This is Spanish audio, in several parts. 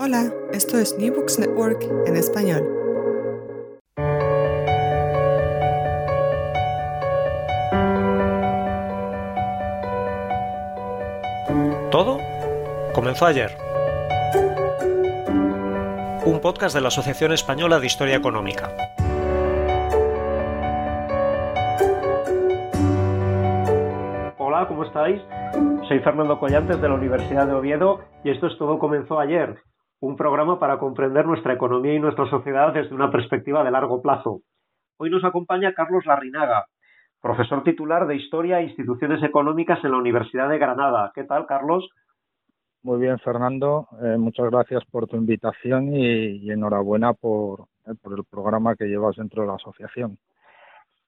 Hola, esto es New Books Network en español. Todo comenzó ayer. Un podcast de la Asociación Española de Historia Económica. Hola, ¿cómo estáis? Soy Fernando Collantes de la Universidad de Oviedo y esto es Todo comenzó ayer, un programa para comprender nuestra economía y nuestra sociedad desde una perspectiva de largo plazo. Hoy nos acompaña Carlos Larrinaga, profesor titular de Historia e Instituciones Económicas en la Universidad de Granada. ¿Qué tal, Carlos? Muy bien, Fernando. Eh, muchas gracias por tu invitación y, enhorabuena por, eh, por el programa que llevas dentro de la asociación.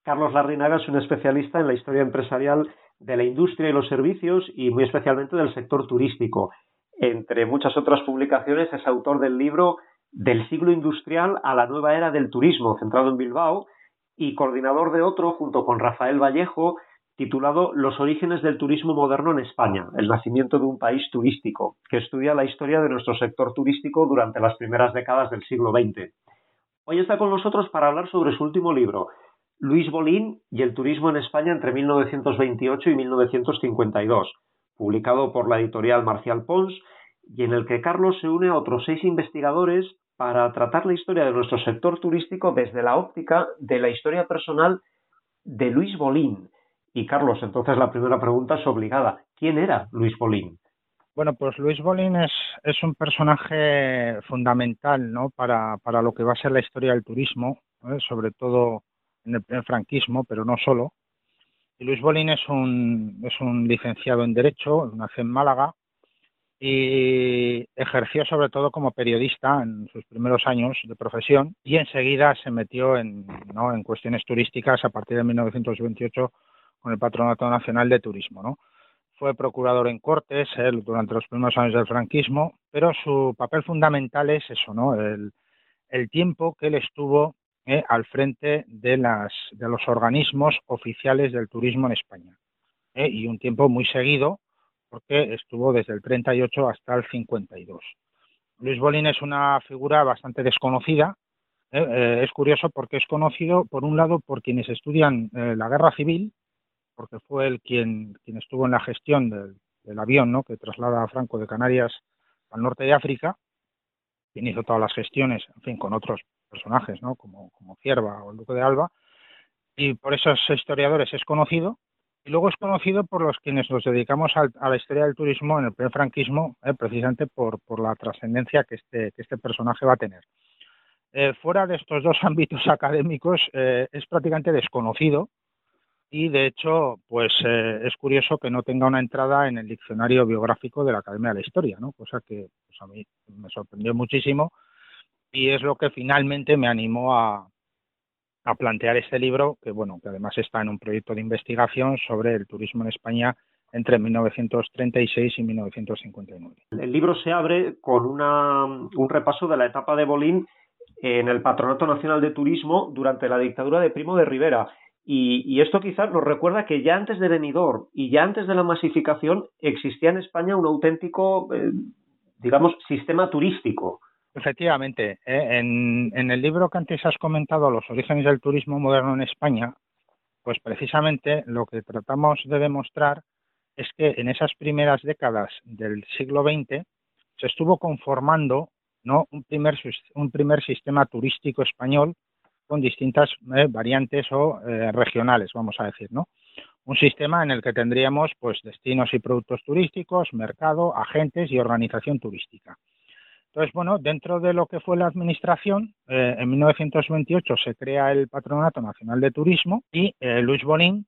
Carlos Larrinaga es un especialista en la historia empresarial de la industria y los servicios y muy especialmente del sector turístico. Entre muchas otras publicaciones es autor del libro Del siglo industrial a la nueva era del turismo, centrado en Bilbao, y coordinador de otro junto con Rafael Vallejo, titulado Los orígenes del turismo moderno en España, el nacimiento de un país turístico, que estudia la historia de nuestro sector turístico durante las primeras décadas del siglo XX. Hoy está con nosotros para hablar sobre su último libro, Luis Bolín y el turismo en España entre 1928 y 1952, publicado por la editorial Marcial Pons, y en el que Carlos se une a otros seis investigadores para tratar la historia de nuestro sector turístico desde la óptica de la historia personal de Luis Bolín. Y Carlos, entonces la primera pregunta es obligada. ¿Quién era Luis Bolín? Bueno, pues Luis Bolín es, es un personaje fundamental ¿no? para, para lo que va a ser la historia del turismo, ¿eh? sobre todo en el, franquismo, pero no solo. Y Luis Bolín es un, es un licenciado en Derecho, nace en Málaga y ejerció sobre todo como periodista en sus primeros años de profesión y enseguida se metió en, ¿no? en cuestiones turísticas a partir de 1928 con el Patronato Nacional de Turismo. ¿no? Fue procurador en Cortes durante los primeros años del franquismo, pero su papel fundamental es eso, ¿no? el, el tiempo que él estuvo eh, al frente de, las, de los organismos oficiales del turismo en España. Eh, y un tiempo muy seguido, porque estuvo desde el 38 hasta el 52. Luis Bolín es una figura bastante desconocida. Eh, es curioso porque es conocido, por un lado, por quienes estudian la guerra civil, porque fue él quien, quien estuvo en la gestión del, del avión ¿no? que traslada a Franco de Canarias al norte de África, quien hizo todas las gestiones, en fin, con otros personajes, ¿no? Como, como Cierva o el Duque de Alba, y por esos historiadores es conocido, y luego es conocido por los quienes nos dedicamos a, la historia del turismo en el primer franquismo, eh, precisamente por, la trascendencia que este, que este personaje va a tener. Eh, fuera de estos dos ámbitos académicos eh, es prácticamente desconocido y de hecho pues es curioso que no tenga una entrada en el diccionario biográfico de la Academia de la Historia, cosa que pues, a mí me sorprendió muchísimo y es lo que finalmente me animó a, a plantear este libro, que bueno, que además está en un proyecto de investigación sobre el turismo en España entre 1936 y 1959. El libro se abre con una, un repaso de la etapa de Bolín en el Patronato Nacional de Turismo durante la dictadura de Primo de Rivera. Y, esto quizás nos recuerda que ya antes de Benidorm y ya antes de la masificación existía en España un auténtico, eh, digamos, sistema turístico. Efectivamente, ¿eh? en, el libro que antes has comentado, Los orígenes del turismo moderno en España, pues precisamente lo que tratamos de demostrar es que en esas primeras décadas del siglo XX se estuvo conformando ¿no? un, primer, un primer sistema turístico español con distintas eh, variantes o eh, regionales, vamos a decir, ¿no? Un sistema en el que tendríamos pues destinos y productos turísticos, mercado, agentes y organización turística. Entonces, bueno, dentro de lo que fue la administración, eh, en 1928 se crea el Patronato Nacional de Turismo y eh, Luis Bolín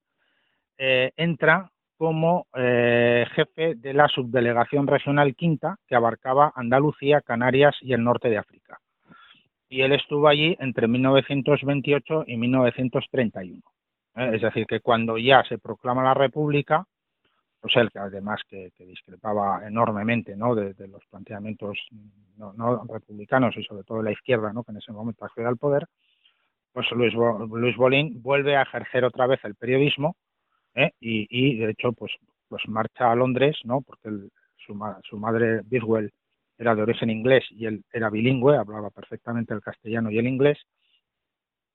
eh, entra como jefe de la subdelegación regional quinta que abarcaba Andalucía, Canarias y el norte de África. Y él estuvo allí entre 1928 y 1931. Es decir, que cuando ya se proclama la República, pues él, que además que, discrepaba enormemente ¿no? de, los planteamientos no, republicanos y sobre todo de la izquierda, ¿no? que en ese momento accede al poder, pues Luis, Luis Bolín vuelve a ejercer otra vez el periodismo ¿eh? y, de hecho pues, pues marcha a Londres, ¿no? porque su, su madre Bidwell era de origen inglés y él era bilingüe, hablaba perfectamente el castellano y el inglés,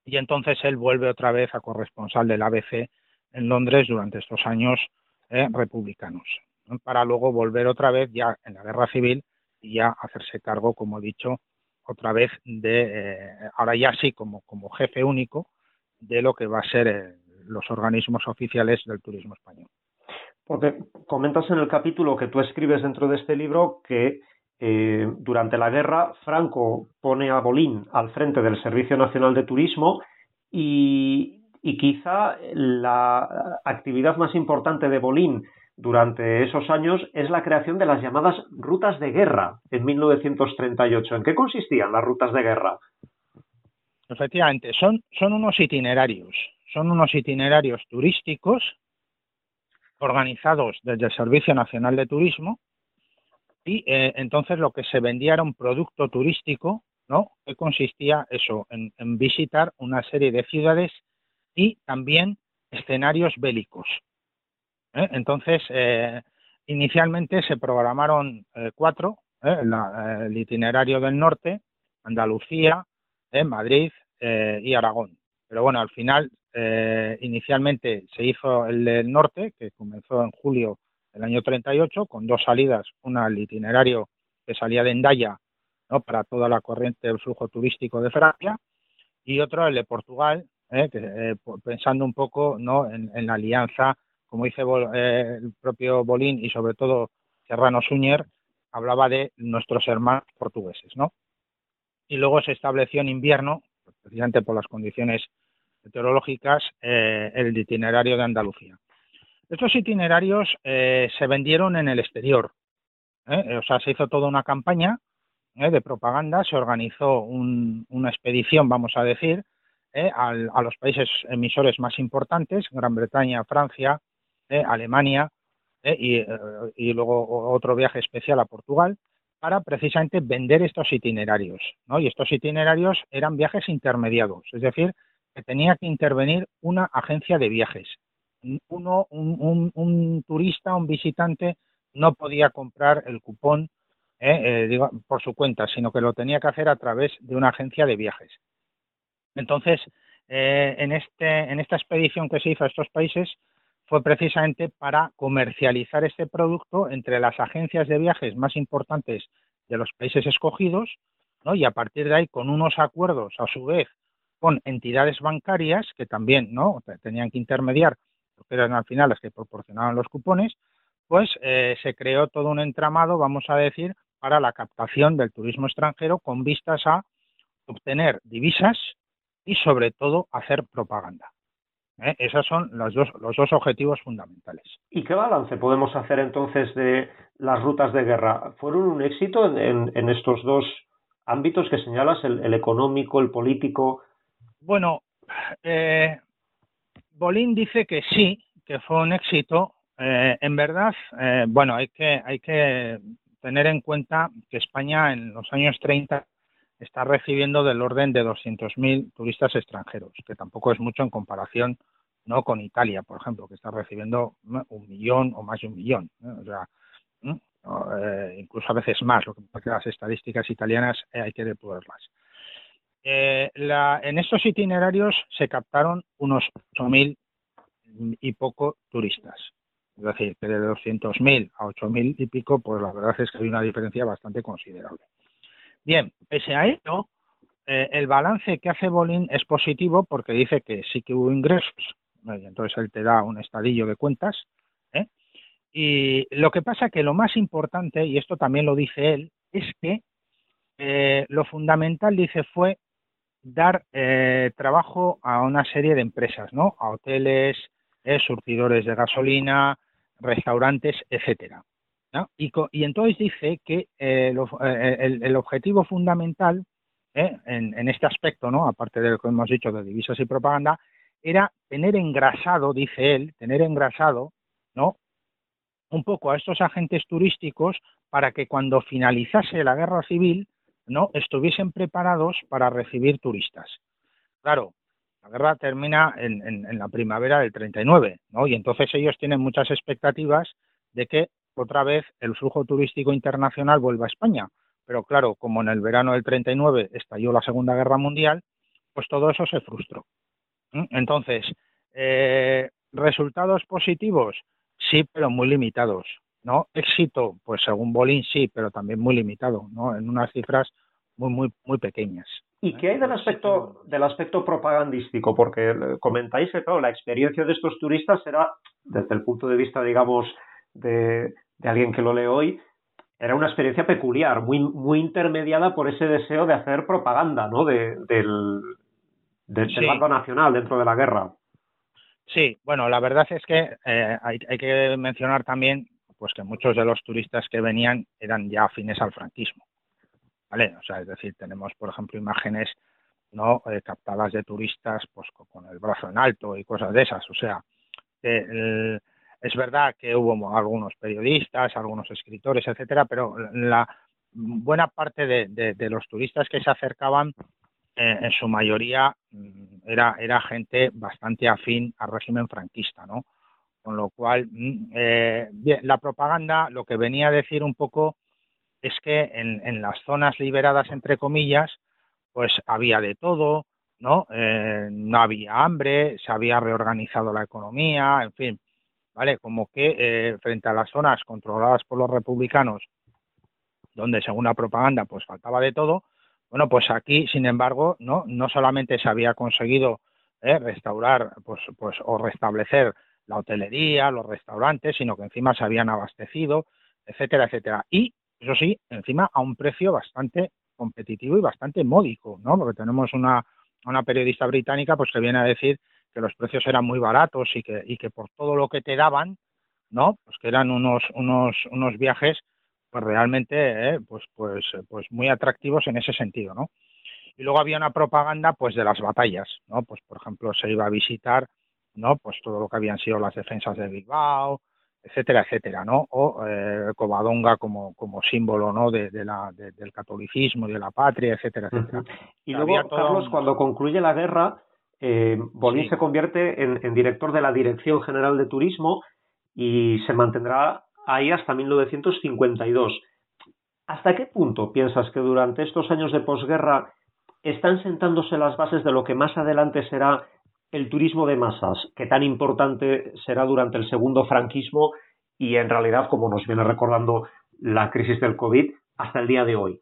y entonces él vuelve otra vez a corresponsal del ABC en Londres durante estos años eh, republicanos, para luego volver otra vez ya en la guerra civil y ya hacerse cargo, como he dicho, otra vez de, eh, ahora ya sí, como, como jefe único de lo que va a ser eh, los organismos oficiales del turismo español. Porque comentas en el capítulo que tú escribes dentro de este libro que durante la guerra Franco pone a Bolín al frente del Servicio Nacional de Turismo y, y quizá la actividad más importante de Bolín durante esos años es la creación de las llamadas rutas de guerra en 1938. ¿En qué consistían las rutas de guerra? Efectivamente, son, unos itinerarios, son unos itinerarios turísticos organizados desde el Servicio Nacional de Turismo y eh, entonces lo que se vendía era un producto turístico, ¿no? Que consistía eso, en, visitar una serie de ciudades y también escenarios bélicos. ¿eh? Entonces, eh, inicialmente se programaron cuatro, el itinerario del norte, Andalucía, Madrid y Aragón. Pero bueno, al final, inicialmente se hizo el del norte, que comenzó en julio el año 38, con dos salidas, una al itinerario que salía de Endaya ¿no? para toda la corriente del flujo turístico de Francia, y otro el de Portugal, ¿eh? Eh, pensando un poco ¿no? en, la alianza, como dice eh, el propio Bolín y sobre todo Serrano Suñer, hablaba de nuestros hermanos portugueses. ¿no? Y luego se estableció en invierno, precisamente por las condiciones meteorológicas, el itinerario de Andalucía. Estos itinerarios se vendieron en el exterior, o sea, se hizo toda una campaña de propaganda, se organizó una expedición, vamos a decir, a los países emisores más importantes, Gran Bretaña, Francia, Alemania, y, y, luego otro viaje especial a Portugal, para precisamente vender estos itinerarios. Y estos itinerarios eran viajes intermediados, es decir, que tenía que intervenir una agencia de viajes uno, un, turista, un visitante, no podía comprar el cupón eh, eh, por su cuenta, sino que lo tenía que hacer a través de una agencia de viajes. Entonces, eh, en, este, en esta expedición que se hizo a estos países fue precisamente para comercializar este producto entre las agencias de viajes más importantes de los países escogidos, ¿no? y a partir de ahí, con unos acuerdos, a su vez, con entidades bancarias que también ¿no? tenían que intermediar que eran al final las que proporcionaban los cupones, pues eh, se creó todo un entramado, vamos a decir, para la captación del turismo extranjero con vistas a obtener divisas y sobre todo hacer propaganda. ¿eh? Esos son los dos, los dos objetivos fundamentales. ¿Y qué balance podemos hacer entonces de las rutas de guerra? ¿Fueron un éxito en, estos dos ámbitos que señalas, el, económico, el político? Bueno, eh, Bolín dice que sí, que fue un éxito. Eh, en verdad, eh, bueno, hay que, hay que tener en cuenta que España en los años 30 está recibiendo del orden de 200.000 turistas extranjeros, que tampoco es mucho en comparación no con Italia, por ejemplo, que está recibiendo un millón o más de un millón. O sea, eh, incluso a veces más, lo que pasa que las estadísticas italianas hay que depurarlas. Eh, en estos itinerarios se captaron unos 8.000 y poco turistas. Es decir, que de 200.000 a 8.000 y pico, pues la verdad es que hay una diferencia bastante considerable. Bien, pese a ello, eh, el balance que hace Bolín es positivo porque dice que sí que hubo ingresos, entonces él te da un estadillo de cuentas. ¿eh? Y lo que pasa que lo más importante, y esto también lo dice él, es que lo fundamental, dice, fue dar eh, trabajo a una serie de empresas, ¿no? A hoteles, eh, surtidores de gasolina, restaurantes, etcétera. Y, entonces dice que eh, el, objetivo fundamental en, este aspecto. Aparte de lo que hemos dicho de divisas y propaganda, era tener engrasado, dice él, tener engrasado. Un poco a estos agentes turísticos para que cuando finalizase la guerra civil estuviesen preparados para recibir turistas. Claro, la guerra termina en, la primavera del 39, ¿no? Y entonces ellos tienen muchas expectativas de que otra vez el flujo turístico internacional vuelva a España, pero claro, como en el verano del 39 estalló la Segunda Guerra Mundial, pues todo eso se frustró. Entonces, eh, resultados positivos, sí, pero muy limitados. ¿no? Éxito, pues según Bolin sí, pero también muy limitado, ¿no? En unas cifras muy, muy, muy pequeñas. ¿Y qué hay del aspecto, del aspecto propagandístico? Porque comentáis que, la experiencia de estos turistas era, desde el punto de vista, digamos, de, alguien que lo lee hoy, era una experiencia peculiar, muy, muy intermediada por ese deseo de hacer propaganda, ¿no? De, del, del, bando nacional dentro de la guerra. Sí, bueno, la verdad es que eh, hay, hay, que mencionar también pues que muchos de los turistas que venían eran ya afines al franquismo. ¿Vale? O sea, es decir, tenemos, por ejemplo, imágenes no eh, captadas de turistas pues con el brazo en alto y cosas de esas. O sea, es verdad que hubo algunos periodistas, algunos escritores, etcétera, pero la buena parte de, los turistas que se acercaban, eh, en su mayoría, mm, era, era gente bastante afín al régimen franquista, ¿no? Con lo cual, mm, eh, la propaganda lo que venía a decir un poco es que en, las zonas liberadas, entre comillas, pues había de todo, ¿no? Eh, no había hambre, se había reorganizado la economía, en fin, ¿vale? Como que eh, frente a las zonas controladas por los republicanos, donde según la propaganda pues faltaba de todo, bueno, pues aquí, sin embargo, no, no solamente se había conseguido restaurar pues, pues, o restablecer la hotelería, los restaurantes, sino que encima se habían abastecido, etcétera, etcétera. Y, eso sí, encima a un precio bastante competitivo y bastante módico, ¿no? Porque tenemos una, una periodista británica pues que viene a decir que los precios eran muy baratos y que, y que por todo lo que te daban, ¿no? Pues que eran unos, unos, unos viajes pues realmente eh, pues, pues, pues muy atractivos en ese sentido, ¿no? Y luego había una propaganda pues de las batallas, ¿no? Pues por ejemplo se iba a visitar ¿no? Pues todo lo que habían sido las defensas de Bilbao, etcétera, etcétera, ¿no? O eh, Covadonga como, como símbolo, ¿no? De, la, del catolicismo, de la patria, etcétera, etcétera. Y luego, Carlos, cuando concluye la guerra, eh, Bolín se convierte en, director de la Dirección General de Turismo y se mantendrá ahí hasta 1952. ¿Hasta qué punto piensas que durante estos años de posguerra están sentándose las bases de lo que más adelante será el turismo de masas, que tan importante será durante el segundo franquismo y en realidad, como nos viene recordando la crisis del COVID, hasta el día de hoy?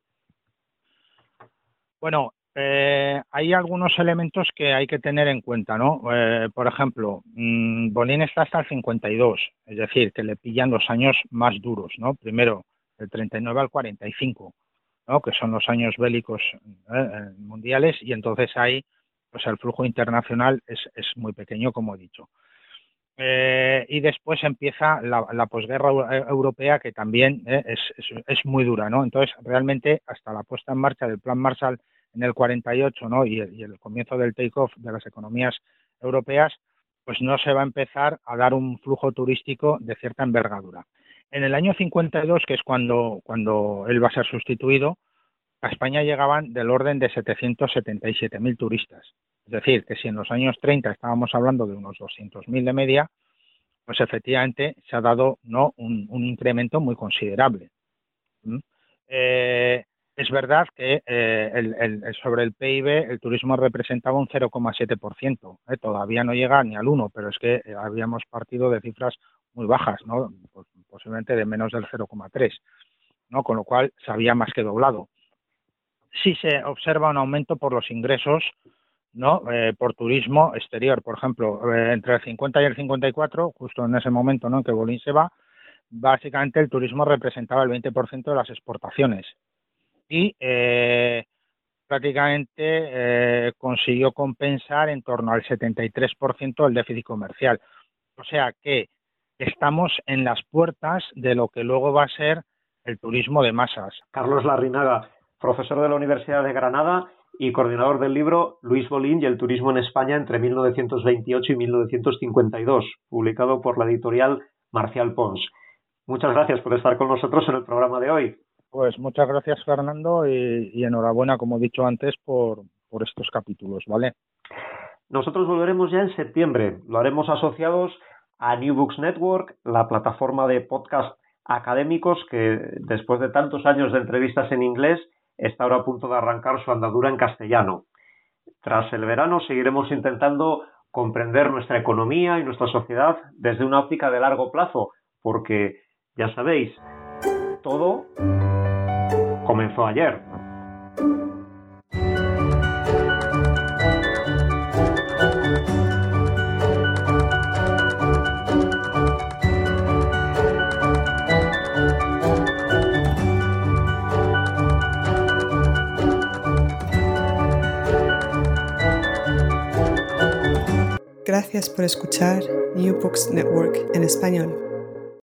Bueno, eh, hay algunos elementos que hay que tener en cuenta, ¿no? Eh, por ejemplo, mmm, Bolín está hasta el 52, es decir, que le pillan los años más duros, ¿no? Primero, del 39 al 45, ¿no? Que son los años bélicos eh, mundiales y entonces hay pues el flujo internacional es, muy pequeño, como he dicho. Y después empieza la, posguerra europea, que también es, es, muy dura, ¿no? Entonces, realmente, hasta la puesta en marcha del Plan Marshall en el 48, ¿no? Y, el comienzo del take-off de las economías europeas, pues no se va a empezar a dar un flujo turístico de cierta envergadura. En el año 52, que es cuando, cuando él va a ser sustituido, a España llegaban del orden de 777.000 turistas. Es decir, que si en los años 30 estábamos hablando de unos 200.000 de media, pues efectivamente se ha dado ¿no? un, incremento muy considerable. ¿Mm? Eh, es verdad que eh, sobre el PIB el turismo representaba un 0,7%. ¿eh? Todavía no llega ni al 1, pero es que habíamos partido de cifras muy bajas. Pues, posiblemente de menos del 0,3, ¿no? con lo cual se había más que doblado sí se observa un aumento por los ingresos ¿no? Eh, por turismo exterior. Por ejemplo, eh, entre el 50 y el 54, justo en ese momento en que Bolín se va, básicamente el turismo representaba el 20% de las exportaciones y eh, prácticamente consiguió compensar en torno al 73% el déficit comercial. O sea que estamos en las puertas de lo que luego va a ser el turismo de masas. Carlos Larrinaga, profesor de la Universidad de Granada y coordinador del libro Luis Bolín y el turismo en España entre 1928 y 1952, publicado por la editorial Marcial Pons. Muchas gracias por estar con nosotros en el programa de hoy. Pues muchas gracias Fernando y, enhorabuena, como he dicho antes, por, por estos capítulos, ¿vale? Nosotros volveremos ya en septiembre. Lo haremos asociados a New Books Network, la plataforma de podcast académicos que después de tantos años de entrevistas en inglés está ahora a punto de arrancar su andadura en castellano. Tras el verano seguiremos intentando comprender nuestra economía y nuestra sociedad desde una óptica de largo plazo, porque, ya sabéis, todo comenzó ayer. Gracias por escuchar New Books Network en español.